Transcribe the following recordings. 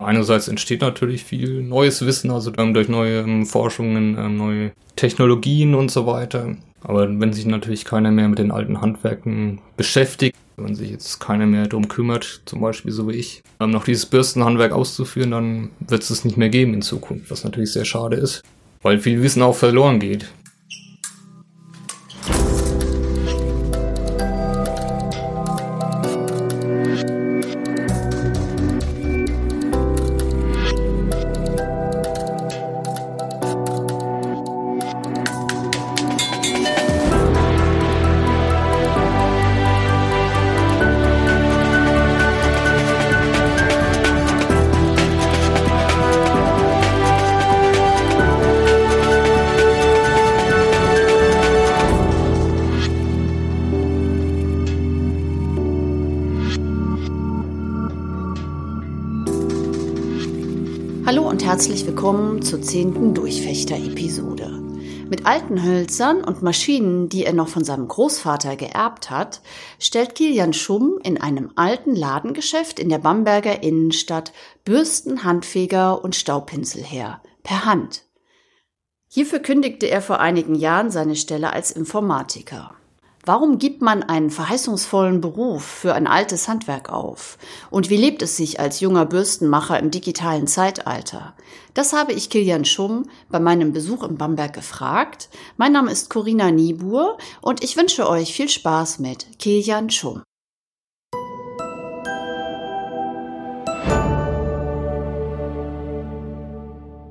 Einerseits entsteht natürlich viel neues Wissen, also durch neue ähm, Forschungen, ähm, neue Technologien und so weiter. Aber wenn sich natürlich keiner mehr mit den alten Handwerken beschäftigt, wenn sich jetzt keiner mehr darum kümmert, zum Beispiel so wie ich, ähm, noch dieses Bürstenhandwerk auszuführen, dann wird es es nicht mehr geben in Zukunft, was natürlich sehr schade ist, weil viel Wissen auch verloren geht. Herzlich willkommen zur zehnten Durchfechter-Episode. Mit alten Hölzern und Maschinen, die er noch von seinem Großvater geerbt hat, stellt Kilian Schumm in einem alten Ladengeschäft in der Bamberger Innenstadt Bürsten, Handfeger und Staubpinsel her, per Hand. Hierfür kündigte er vor einigen Jahren seine Stelle als Informatiker. Warum gibt man einen verheißungsvollen Beruf für ein altes Handwerk auf? Und wie lebt es sich als junger Bürstenmacher im digitalen Zeitalter? Das habe ich Kilian Schumm bei meinem Besuch in Bamberg gefragt. Mein Name ist Corinna Niebuhr und ich wünsche euch viel Spaß mit Kilian Schumm.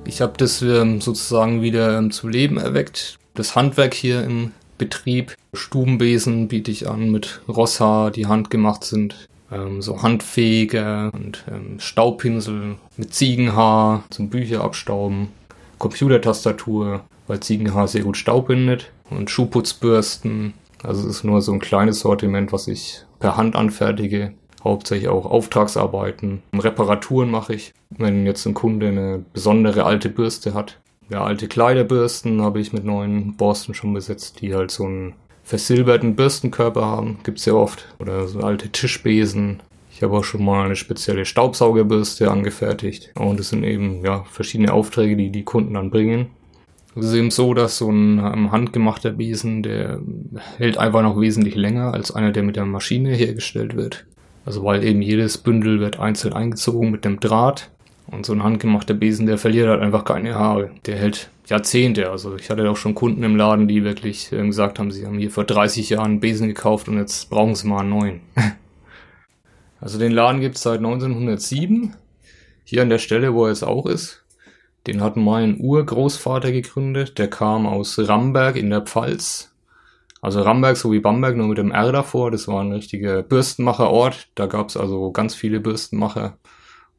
Ich habe das ähm, sozusagen wieder ähm, zum Leben erweckt. Das Handwerk hier im Betrieb. Stubenbesen biete ich an mit Rosshaar, die handgemacht sind. Ähm, so Handfeger und ähm, Staubpinsel mit Ziegenhaar zum Bücher abstauben. Computertastatur, weil Ziegenhaar sehr gut Staub bindet. Und Schuhputzbürsten. Also es ist nur so ein kleines Sortiment, was ich per Hand anfertige. Hauptsächlich auch Auftragsarbeiten. Reparaturen mache ich. Wenn jetzt ein Kunde eine besondere alte Bürste hat, ja, alte Kleiderbürsten habe ich mit neuen Borsten schon besetzt, die halt so einen versilberten Bürstenkörper haben. Gibt's ja oft. Oder so alte Tischbesen. Ich habe auch schon mal eine spezielle Staubsaugerbürste angefertigt. Und es sind eben, ja, verschiedene Aufträge, die die Kunden dann bringen. Es ist eben so, dass so ein um, handgemachter Besen, der hält einfach noch wesentlich länger als einer, der mit der Maschine hergestellt wird. Also weil eben jedes Bündel wird einzeln eingezogen mit dem Draht und so ein handgemachter Besen, der verliert halt einfach keine Haare. Der hält Jahrzehnte. Also ich hatte auch schon Kunden im Laden, die wirklich äh, gesagt haben, sie haben hier vor 30 Jahren einen Besen gekauft und jetzt brauchen sie mal einen neuen. also den Laden gibt's seit 1907. Hier an der Stelle, wo er jetzt auch ist. Den hat mein Urgroßvater gegründet. Der kam aus Ramberg in der Pfalz. Also Ramberg so wie Bamberg, nur mit dem R davor. Das war ein richtiger Bürstenmacherort. Da gab's also ganz viele Bürstenmacher.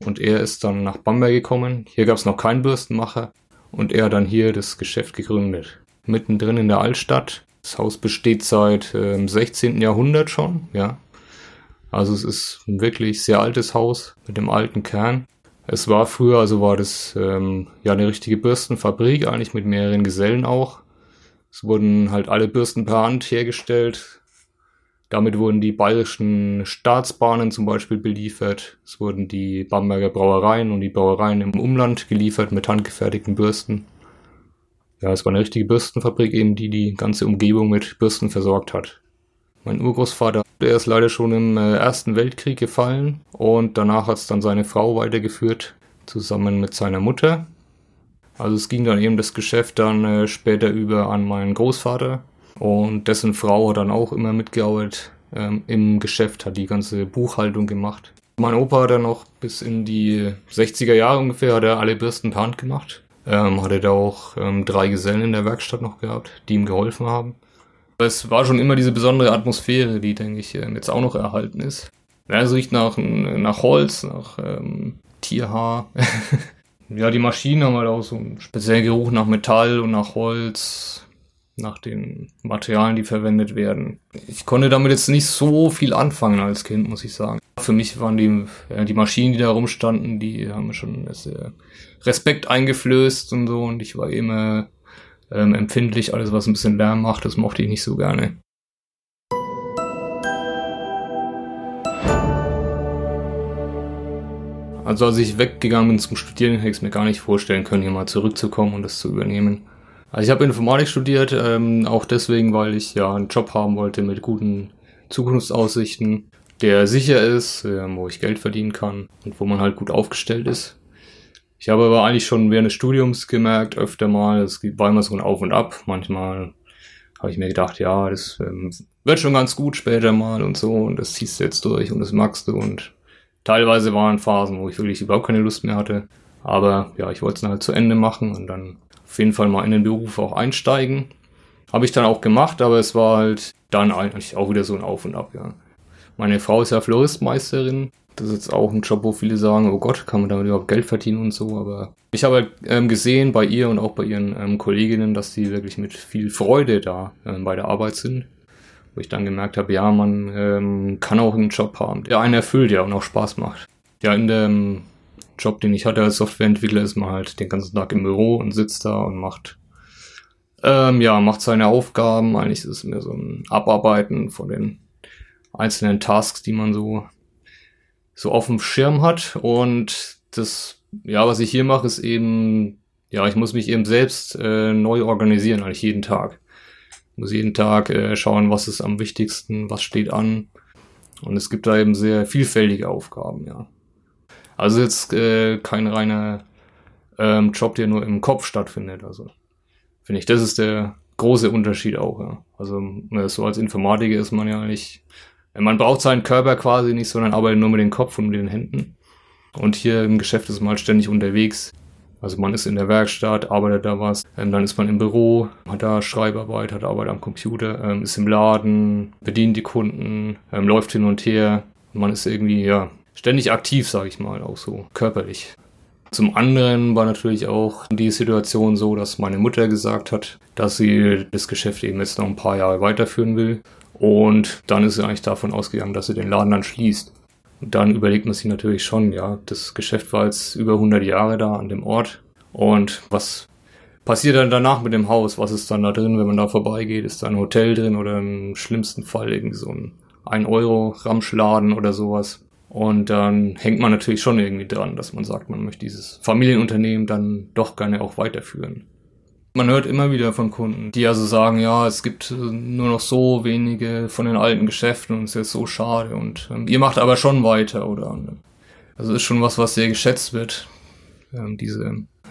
Und er ist dann nach Bamberg gekommen. Hier gab es noch keinen Bürstenmacher. Und er hat dann hier das Geschäft gegründet. Mittendrin in der Altstadt. Das Haus besteht seit äh, 16. Jahrhundert schon, ja. Also es ist ein wirklich sehr altes Haus mit dem alten Kern. Es war früher, also war das ähm, ja eine richtige Bürstenfabrik, eigentlich mit mehreren Gesellen auch. Es wurden halt alle Bürsten per Hand hergestellt, damit wurden die bayerischen Staatsbahnen zum Beispiel beliefert. Es wurden die Bamberger Brauereien und die Brauereien im Umland geliefert mit handgefertigten Bürsten. Ja, es war eine richtige Bürstenfabrik eben, die die ganze Umgebung mit Bürsten versorgt hat. Mein Urgroßvater, der ist leider schon im äh, Ersten Weltkrieg gefallen und danach hat es dann seine Frau weitergeführt, zusammen mit seiner Mutter. Also es ging dann eben das Geschäft dann äh, später über an meinen Großvater, und dessen Frau hat dann auch immer mitgearbeitet ähm, im Geschäft, hat die ganze Buchhaltung gemacht. Mein Opa hat dann noch bis in die 60er Jahre ungefähr, hat er alle Bürsten per Hand gemacht. Ähm, hatte da auch ähm, drei Gesellen in der Werkstatt noch gehabt, die ihm geholfen haben. Es war schon immer diese besondere Atmosphäre, die, denke ich, ähm, jetzt auch noch erhalten ist. Ja, es riecht nach, nach Holz, nach ähm, Tierhaar. ja, die Maschinen haben halt auch so einen speziellen Geruch nach Metall und nach Holz nach den Materialien, die verwendet werden. Ich konnte damit jetzt nicht so viel anfangen als Kind, muss ich sagen. Für mich waren die, ja, die Maschinen, die da rumstanden, die haben schon sehr Respekt eingeflößt und so und ich war immer ähm, empfindlich, alles was ein bisschen Lärm macht, das mochte ich nicht so gerne. Also als ich weggegangen bin zum Studieren, hätte ich es mir gar nicht vorstellen können, hier mal zurückzukommen und das zu übernehmen. Also ich habe Informatik studiert, ähm, auch deswegen, weil ich ja einen Job haben wollte mit guten Zukunftsaussichten, der sicher ist, äh, wo ich Geld verdienen kann und wo man halt gut aufgestellt ist. Ich habe aber eigentlich schon während des Studiums gemerkt, öfter mal, es war immer so ein Auf und Ab. Manchmal habe ich mir gedacht, ja, das ähm, wird schon ganz gut später mal und so und das ziehst du jetzt durch und das magst du und teilweise waren Phasen, wo ich wirklich überhaupt keine Lust mehr hatte. Aber ja, ich wollte es dann halt zu Ende machen und dann auf jeden Fall mal in den Beruf auch einsteigen. Habe ich dann auch gemacht, aber es war halt dann eigentlich auch wieder so ein Auf und Ab, ja. Meine Frau ist ja Floristmeisterin. Das ist jetzt auch ein Job, wo viele sagen, oh Gott, kann man damit überhaupt Geld verdienen und so. Aber ich habe halt, ähm, gesehen bei ihr und auch bei ihren ähm, Kolleginnen, dass die wirklich mit viel Freude da ähm, bei der Arbeit sind wo ich dann gemerkt habe, ja, man ähm, kann auch einen Job haben, der einen erfüllt, ja, und auch Spaß macht. Ja, in dem Job, den ich hatte als Softwareentwickler, ist man halt den ganzen Tag im Büro und sitzt da und macht, ähm, ja, macht seine Aufgaben. Eigentlich ist es mehr so ein Abarbeiten von den einzelnen Tasks, die man so, so auf dem Schirm hat. Und das, ja, was ich hier mache, ist eben, ja, ich muss mich eben selbst äh, neu organisieren, eigentlich jeden Tag muss jeden Tag äh, schauen, was ist am wichtigsten, was steht an. Und es gibt da eben sehr vielfältige Aufgaben, ja. Also jetzt äh, kein reiner ähm, Job, der nur im Kopf stattfindet. Also finde ich, das ist der große Unterschied auch, ja. Also äh, so als Informatiker ist man ja nicht, man braucht seinen Körper quasi nicht, sondern arbeitet nur mit dem Kopf und mit den Händen. Und hier im Geschäft ist man halt ständig unterwegs. Also man ist in der Werkstatt, arbeitet da was, ähm, dann ist man im Büro, hat da Schreibarbeit, hat Arbeit am Computer, ähm, ist im Laden, bedient die Kunden, ähm, läuft hin und her. Man ist irgendwie ja ständig aktiv, sage ich mal, auch so körperlich. Zum anderen war natürlich auch die Situation so, dass meine Mutter gesagt hat, dass sie das Geschäft eben jetzt noch ein paar Jahre weiterführen will. Und dann ist sie eigentlich davon ausgegangen, dass sie den Laden dann schließt. Und dann überlegt man sich natürlich schon, ja, das Geschäft war jetzt über 100 Jahre da an dem Ort. Und was passiert dann danach mit dem Haus? Was ist dann da drin, wenn man da vorbeigeht? Ist da ein Hotel drin oder im schlimmsten Fall irgendwie so ein 1-Euro-Ramschladen oder sowas? Und dann hängt man natürlich schon irgendwie dran, dass man sagt, man möchte dieses Familienunternehmen dann doch gerne auch weiterführen. Man hört immer wieder von Kunden, die also sagen, ja, es gibt nur noch so wenige von den alten Geschäften und es ist so schade und ähm, ihr macht aber schon weiter oder also ist schon was, was sehr geschätzt wird, ähm, diese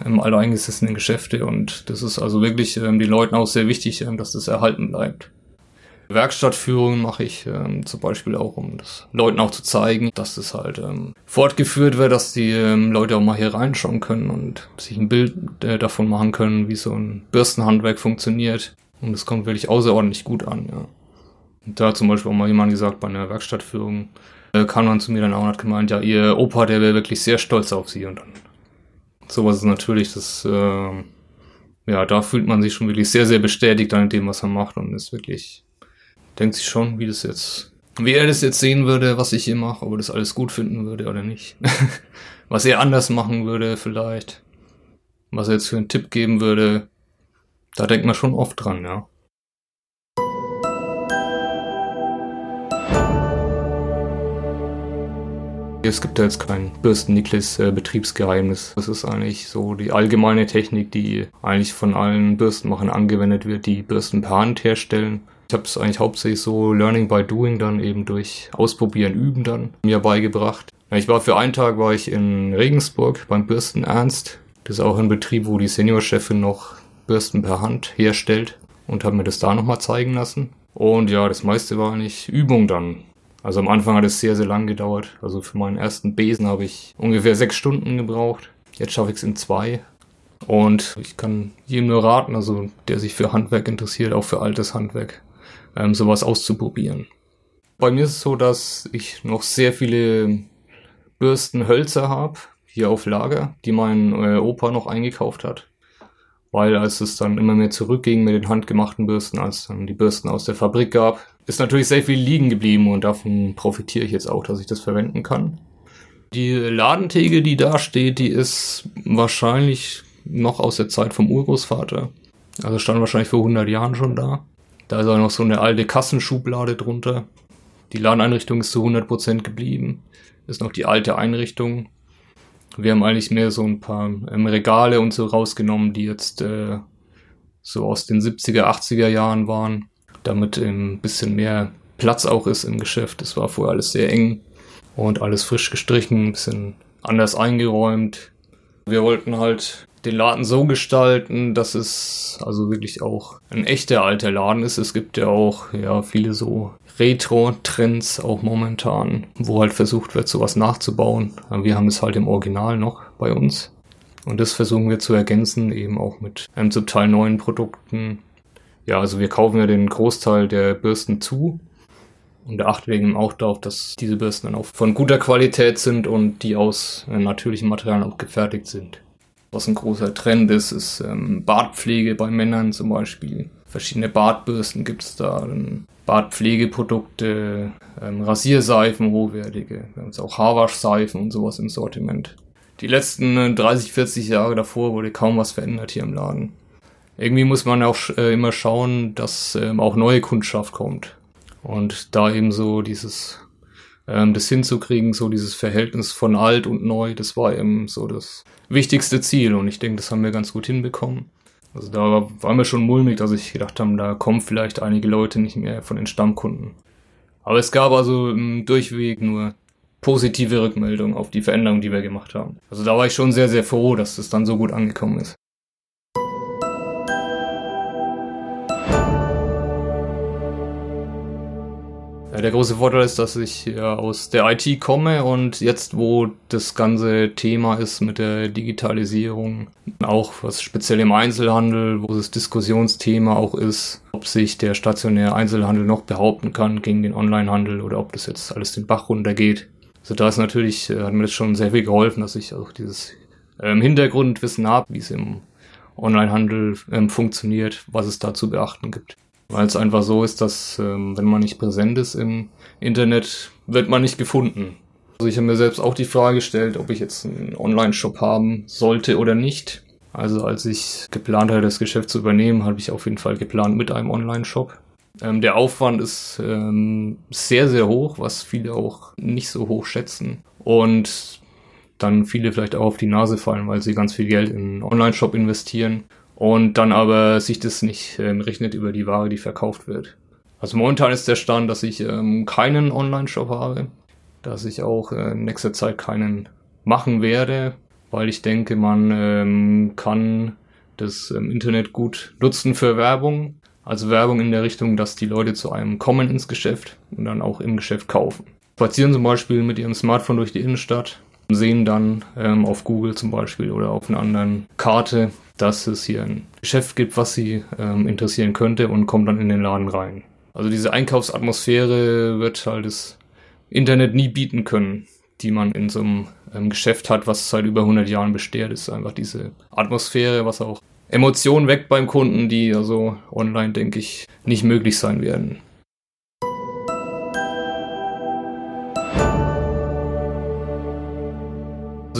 ähm, alteingesessenen Geschäfte und das ist also wirklich ähm, den Leuten auch sehr wichtig, ähm, dass das erhalten bleibt. Werkstattführungen mache ich ähm, zum Beispiel auch, um das Leuten auch zu zeigen, dass das halt ähm, fortgeführt wird, dass die ähm, Leute auch mal hier reinschauen können und sich ein Bild äh, davon machen können, wie so ein Bürstenhandwerk funktioniert. Und das kommt wirklich außerordentlich gut an, ja. Und da zum Beispiel auch mal jemand gesagt, bei einer Werkstattführung äh, kam man zu mir dann auch und hat gemeint, ja, ihr Opa, der wäre wirklich sehr stolz auf sie und dann sowas ist natürlich das, äh, ja, da fühlt man sich schon wirklich sehr, sehr bestätigt an dem, was man macht und ist wirklich denkt sich schon, wie das jetzt, wie er das jetzt sehen würde, was ich hier mache, ob er das alles gut finden würde oder nicht. was er anders machen würde vielleicht. Was er jetzt für einen Tipp geben würde. Da denkt man schon oft dran, ja. Es gibt da jetzt kein Bürsten-Niklis-Betriebsgeheimnis. Das ist eigentlich so die allgemeine Technik, die eigentlich von allen Bürstenmachern angewendet wird, die Bürsten per Hand herstellen. Ich habe es eigentlich hauptsächlich so Learning by Doing dann eben durch Ausprobieren, Üben dann mir beigebracht. Ich war für einen Tag war ich in Regensburg beim Bürsten Ernst. Das ist auch ein Betrieb, wo die Seniorchefin noch Bürsten per Hand herstellt und habe mir das da nochmal zeigen lassen. Und ja, das meiste war eigentlich Übung dann. Also am Anfang hat es sehr, sehr lang gedauert. Also für meinen ersten Besen habe ich ungefähr sechs Stunden gebraucht. Jetzt schaffe ich es in zwei. Und ich kann jedem nur raten, also der sich für Handwerk interessiert, auch für altes Handwerk, ähm, sowas auszuprobieren. Bei mir ist es so, dass ich noch sehr viele Bürstenhölzer habe, hier auf Lager, die mein äh, Opa noch eingekauft hat. Weil als es dann immer mehr zurückging mit den handgemachten Bürsten, als dann die Bürsten aus der Fabrik gab, ist natürlich sehr viel liegen geblieben und davon profitiere ich jetzt auch, dass ich das verwenden kann. Die Ladentheke, die da steht, die ist wahrscheinlich noch aus der Zeit vom Urgroßvater. Also stand wahrscheinlich vor 100 Jahren schon da. Da ist auch noch so eine alte Kassenschublade drunter. Die Ladeneinrichtung ist zu 100% geblieben. Ist noch die alte Einrichtung. Wir haben eigentlich mehr so ein paar ähm, Regale und so rausgenommen, die jetzt äh, so aus den 70er, 80er Jahren waren, damit ein bisschen mehr Platz auch ist im Geschäft. Es war vorher alles sehr eng und alles frisch gestrichen, ein bisschen anders eingeräumt. Wir wollten halt den Laden so gestalten, dass es also wirklich auch ein echter alter Laden ist. Es gibt ja auch ja viele so Retro-Trends auch momentan, wo halt versucht wird, sowas nachzubauen. Wir haben es halt im Original noch bei uns. Und das versuchen wir zu ergänzen, eben auch mit einem zum Teil neuen Produkten. Ja, also wir kaufen ja den Großteil der Bürsten zu. Und achten eben auch darauf, dass diese Bürsten dann auch von guter Qualität sind und die aus natürlichen Materialien auch gefertigt sind. Was ein großer Trend ist, ist ähm, Bartpflege bei Männern zum Beispiel. Verschiedene Bartbürsten gibt es da, Bartpflegeprodukte, ähm, Rasierseifen, hochwertige. Wir haben jetzt auch Haarwaschseifen und sowas im Sortiment. Die letzten 30, äh, 40 Jahre davor wurde kaum was verändert hier im Laden. Irgendwie muss man auch äh, immer schauen, dass ähm, auch neue Kundschaft kommt. Und da eben so dieses ähm, das hinzukriegen, so dieses Verhältnis von alt und neu, das war eben so das wichtigste Ziel und ich denke, das haben wir ganz gut hinbekommen. Also da war mir schon mulmig, dass ich gedacht habe, da kommen vielleicht einige Leute nicht mehr von den Stammkunden. Aber es gab also im Durchweg nur positive Rückmeldungen auf die Veränderung, die wir gemacht haben. Also da war ich schon sehr, sehr froh, dass das dann so gut angekommen ist. Der große Vorteil ist, dass ich ja aus der IT komme und jetzt, wo das ganze Thema ist mit der Digitalisierung, auch was speziell im Einzelhandel, wo das Diskussionsthema auch ist, ob sich der stationäre Einzelhandel noch behaupten kann gegen den Onlinehandel oder ob das jetzt alles den Bach runtergeht. Also da ist natürlich, äh, hat mir das schon sehr viel geholfen, dass ich auch dieses ähm, Hintergrundwissen habe, wie es im Onlinehandel ähm, funktioniert, was es da zu beachten gibt. Weil es einfach so ist, dass ähm, wenn man nicht präsent ist im Internet, wird man nicht gefunden. Also ich habe mir selbst auch die Frage gestellt, ob ich jetzt einen Online-Shop haben sollte oder nicht. Also als ich geplant hatte, das Geschäft zu übernehmen, habe ich auf jeden Fall geplant mit einem Online-Shop. Ähm, der Aufwand ist ähm, sehr, sehr hoch, was viele auch nicht so hoch schätzen. Und dann viele vielleicht auch auf die Nase fallen, weil sie ganz viel Geld in einen Online-Shop investieren und dann aber sich das nicht ähm, rechnet über die Ware, die verkauft wird. Also momentan ist der Stand, dass ich ähm, keinen Online-Shop habe, dass ich auch äh, in nächster Zeit keinen machen werde, weil ich denke, man ähm, kann das ähm, Internet gut nutzen für Werbung. Also Werbung in der Richtung, dass die Leute zu einem kommen ins Geschäft und dann auch im Geschäft kaufen. Spazieren zum Beispiel mit ihrem Smartphone durch die Innenstadt, sehen dann ähm, auf Google zum Beispiel oder auf einer anderen Karte, dass es hier ein Geschäft gibt, was sie ähm, interessieren könnte und kommt dann in den Laden rein. Also diese Einkaufsatmosphäre wird halt das Internet nie bieten können, die man in so einem ähm, Geschäft hat, was seit über 100 Jahren besteht. ist einfach diese Atmosphäre, was auch Emotionen weckt beim Kunden, die also online, denke ich, nicht möglich sein werden.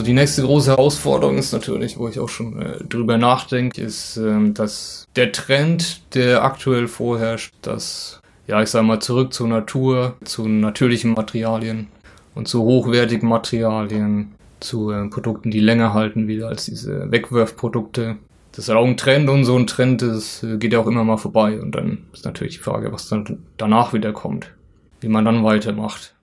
Also die nächste große Herausforderung ist natürlich, wo ich auch schon äh, drüber nachdenke, ist, ähm, dass der Trend, der aktuell vorherrscht, dass, ja, ich sag mal, zurück zur Natur, zu natürlichen Materialien und zu hochwertigen Materialien, zu äh, Produkten, die länger halten, wieder als diese Wegwerfprodukte. Das ist auch ein Trend und so ein Trend, das äh, geht ja auch immer mal vorbei. Und dann ist natürlich die Frage, was dann danach wieder kommt, wie man dann weitermacht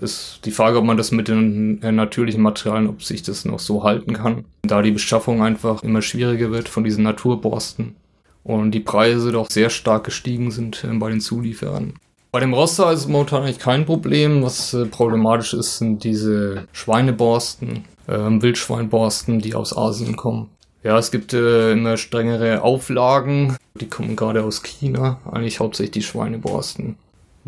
ist die Frage, ob man das mit den natürlichen Materialien, ob sich das noch so halten kann. Da die Beschaffung einfach immer schwieriger wird von diesen Naturborsten und die Preise doch sehr stark gestiegen sind äh, bei den Zulieferern. Bei dem Roster ist es momentan eigentlich kein Problem. Was äh, problematisch ist, sind diese Schweineborsten, äh, Wildschweinborsten, die aus Asien kommen. Ja, es gibt äh, immer strengere Auflagen. Die kommen gerade aus China, eigentlich hauptsächlich die Schweineborsten.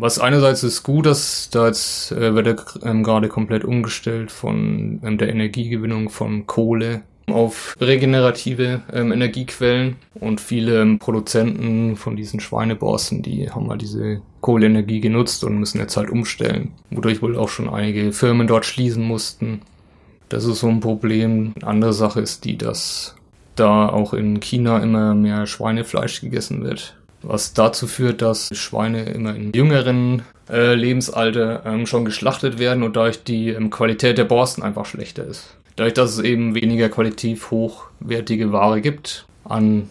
Was einerseits ist gut, dass da jetzt äh, wird er ähm, gerade komplett umgestellt von ähm, der Energiegewinnung von Kohle auf regenerative ähm, Energiequellen und viele ähm, Produzenten von diesen Schweineborsten, die haben mal diese Kohleenergie genutzt und müssen jetzt halt umstellen, wodurch wohl auch schon einige Firmen dort schließen mussten. Das ist so ein Problem. Eine andere Sache ist die, dass da auch in China immer mehr Schweinefleisch gegessen wird was dazu führt, dass Schweine immer in jüngeren äh, Lebensalter ähm, schon geschlachtet werden und dadurch die ähm, Qualität der Borsten einfach schlechter ist. Dadurch, dass es eben weniger qualitativ hochwertige Ware gibt, an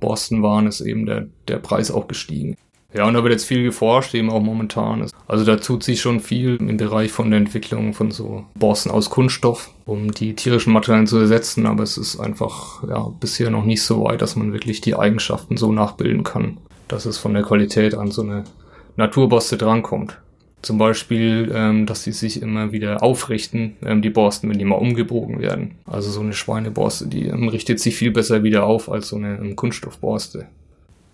Borstenwaren ist eben der, der Preis auch gestiegen. Ja, und da wird jetzt viel geforscht, eben auch momentan. Also da tut sich schon viel im Bereich von der Entwicklung von so Borsten aus Kunststoff, um die tierischen Materialien zu ersetzen, aber es ist einfach ja bisher noch nicht so weit, dass man wirklich die Eigenschaften so nachbilden kann, dass es von der Qualität an so eine Naturborste drankommt. Zum Beispiel, ähm, dass sie sich immer wieder aufrichten, ähm, die Borsten, wenn die mal umgebogen werden. Also so eine Schweineborste, die ähm, richtet sich viel besser wieder auf als so eine ähm, Kunststoffborste.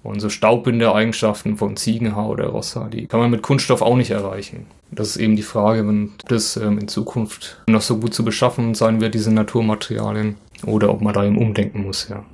Und so Staubbindereigenschaften von Ziegenhaar oder Rosshaar, die kann man mit Kunststoff auch nicht erreichen. Das ist eben die Frage, wenn das ähm, in Zukunft noch so gut zu beschaffen sein wird, diese Naturmaterialien, oder ob man da eben umdenken muss, ja.